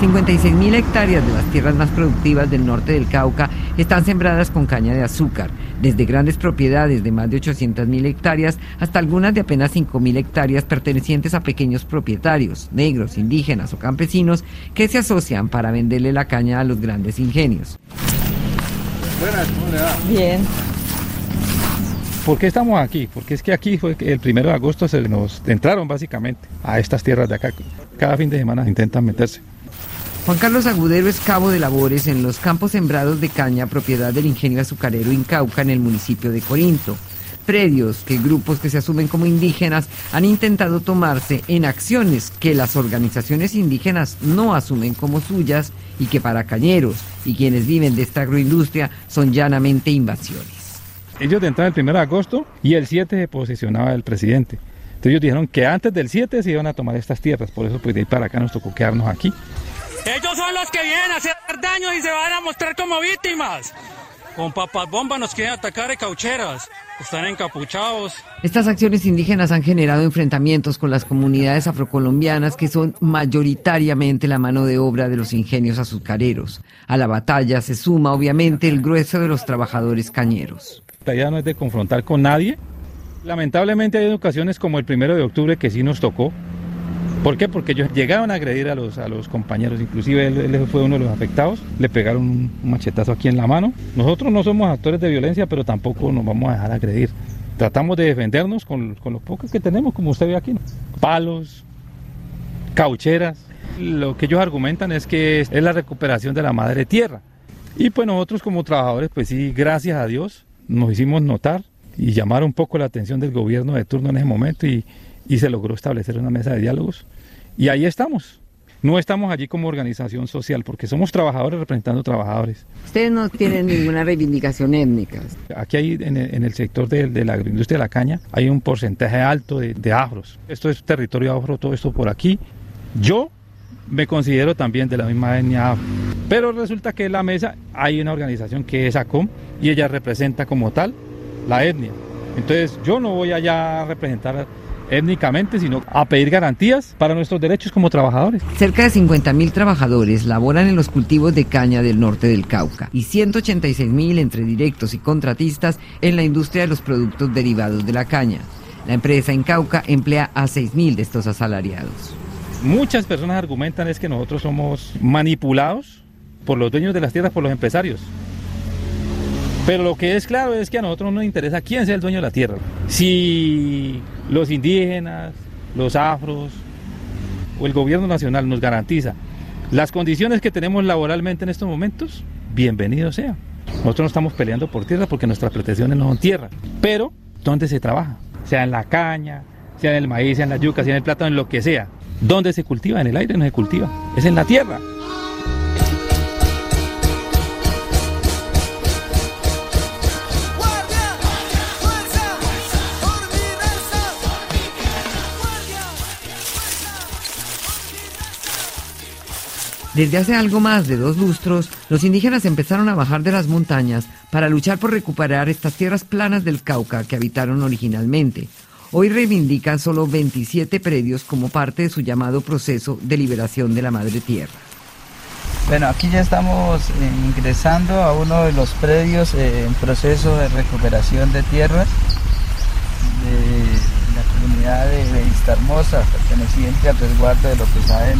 56.000 hectáreas de las tierras más productivas del norte del Cauca están sembradas con caña de azúcar, desde grandes propiedades de más de 800.000 hectáreas hasta algunas de apenas 5.000 hectáreas pertenecientes a pequeños propietarios, negros, indígenas o campesinos, que se asocian para venderle la caña a los grandes ingenios. Buenas, ¿cómo le va? Bien. ¿Por qué estamos aquí? Porque es que aquí fue que el primero de agosto se nos entraron básicamente a estas tierras de acá. Cada fin de semana intentan meterse. Juan Carlos Agudero es cabo de labores en los campos sembrados de caña, propiedad del ingenio azucarero Incauca en el municipio de Corinto. Predios que grupos que se asumen como indígenas han intentado tomarse en acciones que las organizaciones indígenas no asumen como suyas y que para cañeros y quienes viven de esta agroindustria son llanamente invasiones. Ellos entraron el 1 de agosto y el 7 se posicionaba el presidente. Entonces ellos dijeron que antes del 7 se iban a tomar estas tierras, por eso pues de ahí para acá nos tocó quedarnos aquí. Ellos son los que vienen a hacer daño y se van a mostrar como víctimas. Con papas bomba nos quieren atacar de caucheras. Están encapuchados. Estas acciones indígenas han generado enfrentamientos con las comunidades afrocolombianas que son mayoritariamente la mano de obra de los ingenios azucareros. A la batalla se suma obviamente el grueso de los trabajadores cañeros. La idea no es de confrontar con nadie. Lamentablemente hay ocasiones como el primero de octubre que sí nos tocó, ¿Por qué? Porque ellos llegaban a agredir a los, a los compañeros, inclusive él, fue uno de los afectados, le pegaron un, machetazo aquí en la mano. Nosotros no somos actores de violencia, pero tampoco nos vamos a dejar agredir. Tratamos de defendernos con, con lo poco que tenemos, como usted ve aquí, palos, caucheras. Lo que ellos argumentan es que es la recuperación de la madre tierra. Y pues nosotros como trabajadores, pues sí, gracias a Dios, nos hicimos notar y llamar un poco la atención del gobierno de turno en ese momento y, y se logró establecer una mesa de diálogos. Y ahí estamos. No estamos allí como organización social porque somos trabajadores representando trabajadores. Ustedes no tienen ninguna reivindicación étnica. Aquí hay en el, sector de, la agroindustria de la caña hay un porcentaje alto de, afros. Esto es territorio afro, todo esto por aquí. Yo me considero también de la misma etnia afro. Pero resulta que en la mesa hay una organización que es ACOM y ella representa como tal la etnia. Entonces yo no voy allá a representar étnicamente, sino a pedir garantías para nuestros derechos como trabajadores. Cerca de 50.000 trabajadores laboran en los cultivos de caña del norte del Cauca y 186.000 entre directos y contratistas en la industria de los productos derivados de la caña. La empresa en Cauca emplea a 6.000 de estos asalariados. Muchas personas argumentan es que nosotros somos manipulados por los dueños de las tierras, por los empresarios. Pero lo que es claro es que a nosotros no nos interesa quién sea el dueño de la tierra. Si los indígenas, los afros o el gobierno nacional nos garantiza las condiciones que tenemos laboralmente en estos momentos, bienvenido sea. Nosotros no estamos peleando por tierra porque nuestras pretensiones no son tierra. Pero, ¿dónde se trabaja? Sea en la caña, sea en el maíz, sea en la yuca, sea en el plátano, en lo que sea. ¿Dónde se cultiva? En el aire no se cultiva. Es en la tierra. Desde hace algo más de dos lustros, los indígenas empezaron a bajar de las montañas para luchar por recuperar estas tierras planas del Cauca que habitaron originalmente. Hoy reivindican solo 27 predios como parte de su llamado proceso de liberación de la madre tierra. Bueno, aquí ya estamos eh, ingresando a uno de los predios eh, en proceso de recuperación de tierras de la comunidad de, de perteneciente al resguardo de lo que saben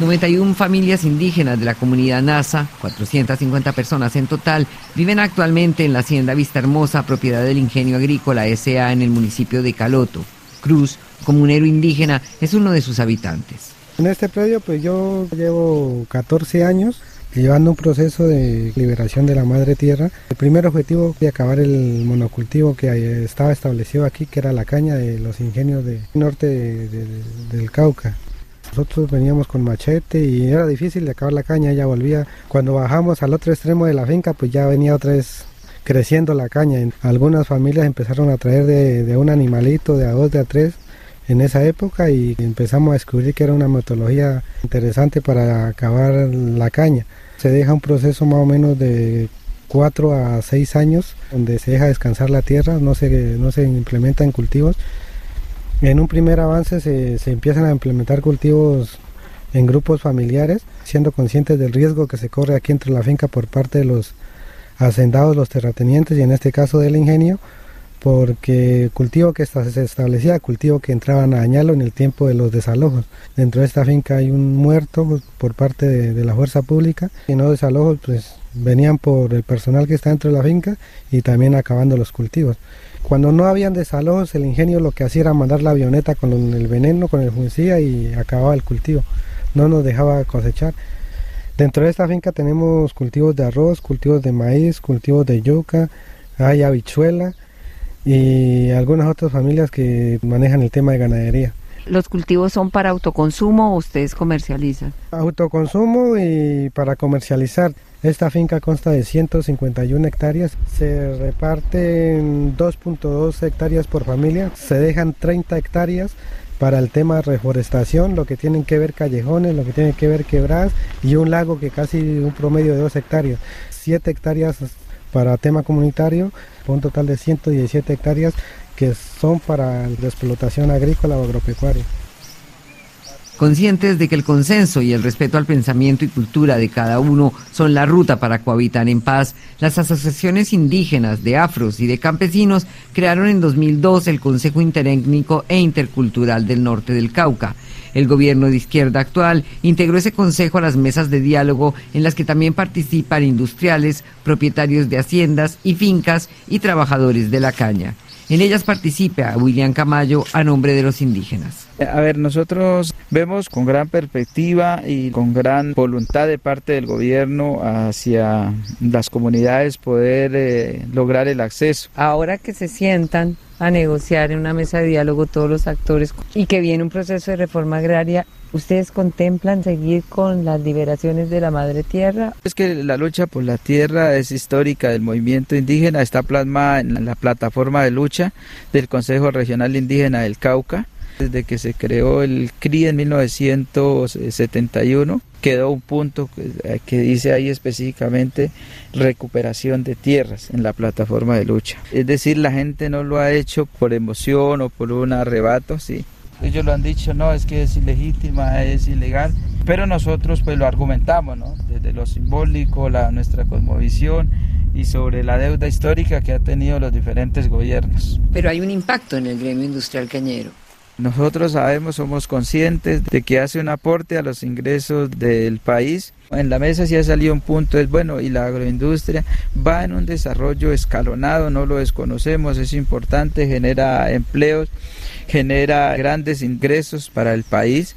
91 familias indígenas de la comunidad NASA, 450 personas en total, viven actualmente en la hacienda Vista Hermosa, propiedad del Ingenio Agrícola SA en el municipio de Caloto. Cruz, comunero indígena, es uno de sus habitantes. En este predio pues yo llevo 14 años llevando un proceso de liberación de la madre tierra. El primer objetivo fue acabar el monocultivo que estaba establecido aquí, que era la caña de los ingenios del norte del Cauca. Nosotros veníamos con machete y era difícil de acabar la caña, ella volvía. Cuando bajamos al otro extremo de la finca, pues ya venía otra vez creciendo la caña. Algunas familias empezaron a traer de, un animalito, de a dos, de a tres, en esa época y empezamos a descubrir que era una metodología interesante para acabar la caña. Se deja un proceso más o menos de cuatro a seis años donde se deja descansar la tierra, no se, no se cultivos en un primer avance se, empiezan a implementar cultivos en grupos familiares, siendo conscientes del riesgo que se corre aquí entre la finca por parte de los hacendados, los terratenientes y en este caso del ingenio, porque cultivo que se establecía, cultivo que entraban a dañarlo en el tiempo de los desalojos. Dentro de esta finca hay un muerto por parte de, la fuerza pública y no desalojos pues venían por el personal que está dentro de la finca y también acabando los cultivos. Cuando no habían desalojos, el ingenio lo que hacía era mandar la avioneta con el veneno, con el fungicida y acababa el cultivo. No nos dejaba cosechar. Dentro de esta finca tenemos cultivos de arroz, cultivos de maíz, cultivos de yuca, hay habichuela y algunas otras familias que manejan el tema de ganadería. ¿Los cultivos son para autoconsumo o ustedes comercializan? Autoconsumo y para comercializar. Esta finca consta de 151 hectáreas, se reparten 2.2 hectáreas por familia, se dejan 30 hectáreas para el tema de reforestación, lo que tienen que ver callejones, lo que tienen que ver quebradas y un lago que casi un promedio de 2 hectáreas, 7 hectáreas para tema comunitario, un total de 117 hectáreas que son para la explotación agrícola o agropecuaria. Conscientes de que el consenso y el respeto al pensamiento y cultura de cada uno son la ruta para cohabitar en paz, las asociaciones indígenas de afros y de campesinos crearon en 2002 el Consejo Interétnico e Intercultural del Norte del Cauca. El gobierno de izquierda actual integró ese consejo a las mesas de diálogo en las que también participan industriales, propietarios de haciendas y fincas y trabajadores de la caña. En ellas participa William Camayo a nombre de los indígenas. A ver, nosotros vemos con gran perspectiva y con gran voluntad de parte del gobierno hacia las comunidades poder eh, lograr el acceso. Ahora que se sientan a negociar en una mesa de diálogo todos los actores y que viene un proceso de reforma agraria, ¿Ustedes contemplan seguir con las liberaciones de la madre tierra? Es que la lucha por la tierra es histórica del movimiento indígena, está plasmada en la plataforma de lucha del Consejo Regional Indígena del Cauca. Desde que se creó el CRI en 1971, quedó un punto que, que, dice ahí específicamente recuperación de tierras en la plataforma de lucha. Es decir, la gente no lo ha hecho por emoción o por un arrebato, sí, ellos lo han dicho, no, es que es ilegítima, es ilegal, pero nosotros pues lo argumentamos, ¿no? Desde lo simbólico, la, nuestra cosmovisión y sobre la deuda histórica que ha tenido los diferentes gobiernos. Pero hay un impacto en el gremio industrial cañero. Nosotros sabemos, somos conscientes de que hace un aporte a los ingresos del país. En la mesa sí ha salido un punto, es bueno, y la agroindustria va en un desarrollo escalonado, no lo desconocemos, es importante, genera empleos genera grandes ingresos para el país,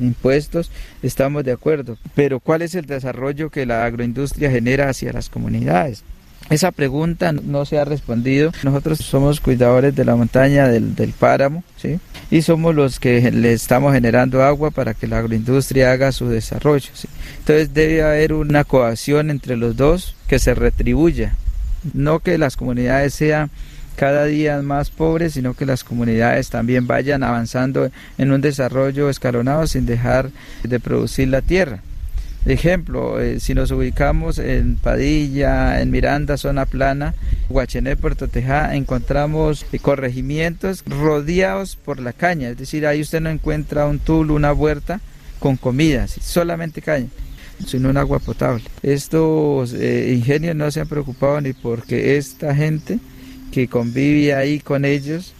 impuestos, estamos de acuerdo. Pero ¿cuál es el desarrollo que la agroindustria genera hacia las comunidades? Esa pregunta no se ha respondido. Nosotros somos cuidadores de la montaña del, páramo, ¿sí? Y somos los que le estamos generando agua para que la agroindustria haga su desarrollo, ¿sí? Entonces debe haber una coacción entre los dos que se retribuya, no que las comunidades sean cada día más pobres, sino que las comunidades también vayan avanzando en un desarrollo escalonado sin dejar de producir la tierra. Ejemplo, eh, si nos ubicamos en Padilla, en Miranda, zona plana, Guachené, Puerto Tejá, encontramos corregimientos rodeados por la caña, es decir, ahí usted no encuentra un tul, una huerta con comida, solamente caña sino un agua potable. Estos eh, ingenios no se han preocupado ni porque esta gente que convive ahí con ellos,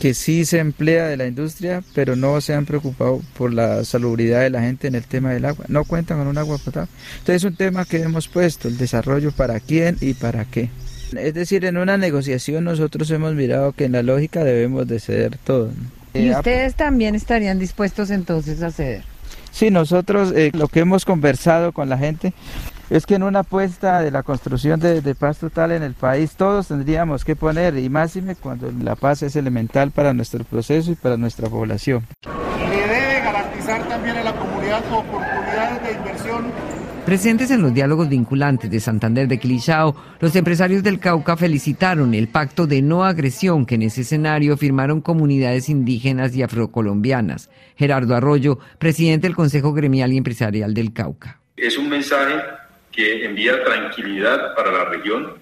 que sí se emplea de la industria, pero no se han preocupado por la salubridad de la gente en el tema del agua. No cuentan con un agua potable. Entonces es un tema que hemos puesto, el desarrollo para quién y para qué. Es decir, en una negociación nosotros hemos mirado que en la lógica debemos de ceder todo. ¿Y eh, ustedes también estarían dispuestos entonces a ceder? Sí, nosotros eh, lo que hemos conversado con la gente es que en una apuesta de la construcción de, paz total en el país todos tendríamos que poner, y más cuando la paz es elemental para nuestro proceso y para nuestra población. Le debe garantizar también a la comunidad oportunidades de inversión Presentes en los diálogos vinculantes de Santander de Quilichao, los empresarios del Cauca felicitaron el pacto de no agresión que en ese escenario firmaron comunidades indígenas y afrocolombianas. Gerardo Arroyo, presidente del Consejo Gremial y Empresarial del Cauca. Es un mensaje que envía tranquilidad para la región,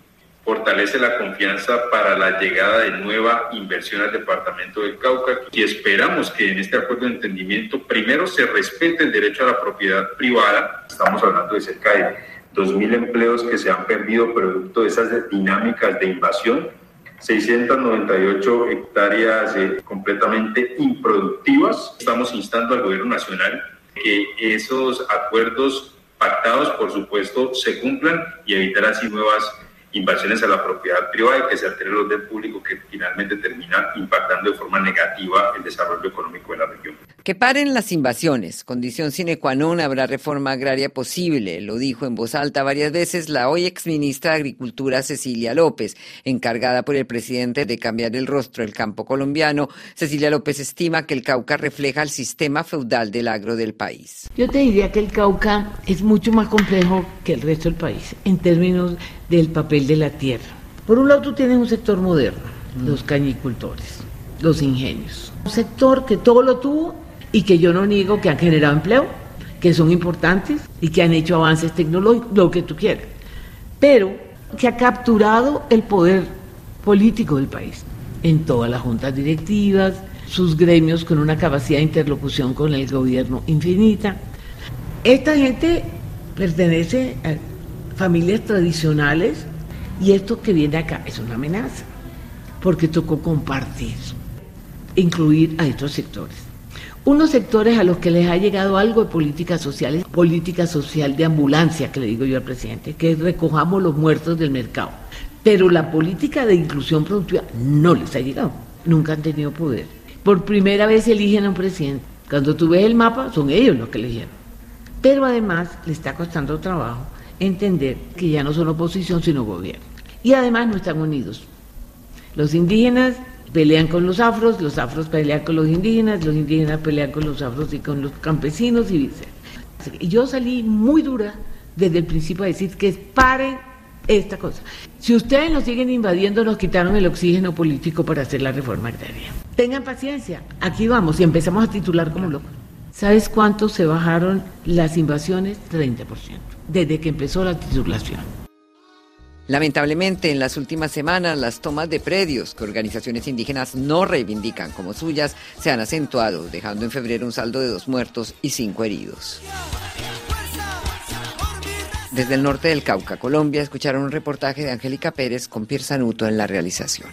fortalece la confianza para la llegada de nueva inversión al departamento del Cauca y esperamos que en este acuerdo de entendimiento primero se respete el derecho a la propiedad privada. Estamos hablando de cerca de 2.000 empleos que se han perdido producto de esas dinámicas de invasión 698 hectáreas eh, completamente improductivas. Estamos instando al gobierno nacional que esos acuerdos pactados, por supuesto, se cumplan y evitar así nuevas invasiones a la propiedad privada y que se altere el orden público que finalmente termina impactando de forma negativa el desarrollo económico de la región. Que paren las invasiones, condición sine qua non, habrá reforma agraria posible, lo dijo en voz alta varias veces la hoy exministra de Agricultura Cecilia López, encargada por el presidente de cambiar el rostro del campo colombiano. Cecilia López estima que el Cauca refleja el sistema feudal del agro del país. Yo te diría que el Cauca es mucho más complejo que el resto del país en términos del papel de la tierra. Por un lado tú tienes un sector moderno, los cañicultores, los ingenios. Un sector que todo lo tuvo y que yo no niego que han generado empleo, que son importantes y que han hecho avances tecnológicos, lo que tú quieras, pero que ha capturado el poder político del país en todas las juntas directivas, sus gremios con una capacidad de interlocución con el gobierno infinita. Esta gente pertenece a familias tradicionales y esto que viene acá es una amenaza, porque tocó compartir, incluir a estos sectores unos sectores a los que les ha llegado algo de políticas sociales, política social de ambulancia, que le digo yo al presidente, que recojamos los muertos del mercado. Pero la política de inclusión productiva no les ha llegado, nunca han tenido poder. Por primera vez eligen a un presidente. Cuando tú ves el mapa, son ellos los que eligieron. Pero además le está costando trabajo entender que ya no son oposición, sino gobierno. Y además no están unidos. Los indígenas pelean con los afros, los afros pelean con los indígenas, los indígenas pelean con los afros y con los campesinos y viceversa. Yo salí muy dura desde el principio a decir que paren esta cosa. Si ustedes nos siguen invadiendo, nos quitaron el oxígeno político para hacer la reforma agraria. Tengan paciencia, aquí vamos y empezamos a titular como locos. ¿Sabes cuánto se bajaron las invasiones? 30%, desde que empezó la titulación. Lamentablemente, en las últimas semanas, las tomas de predios que organizaciones indígenas no reivindican como suyas se han acentuado, dejando en febrero un saldo de dos muertos y cinco heridos. Desde el norte del Cauca, Colombia, escucharon un reportaje de Angélica Pérez con Pierre Sanuto en la realización.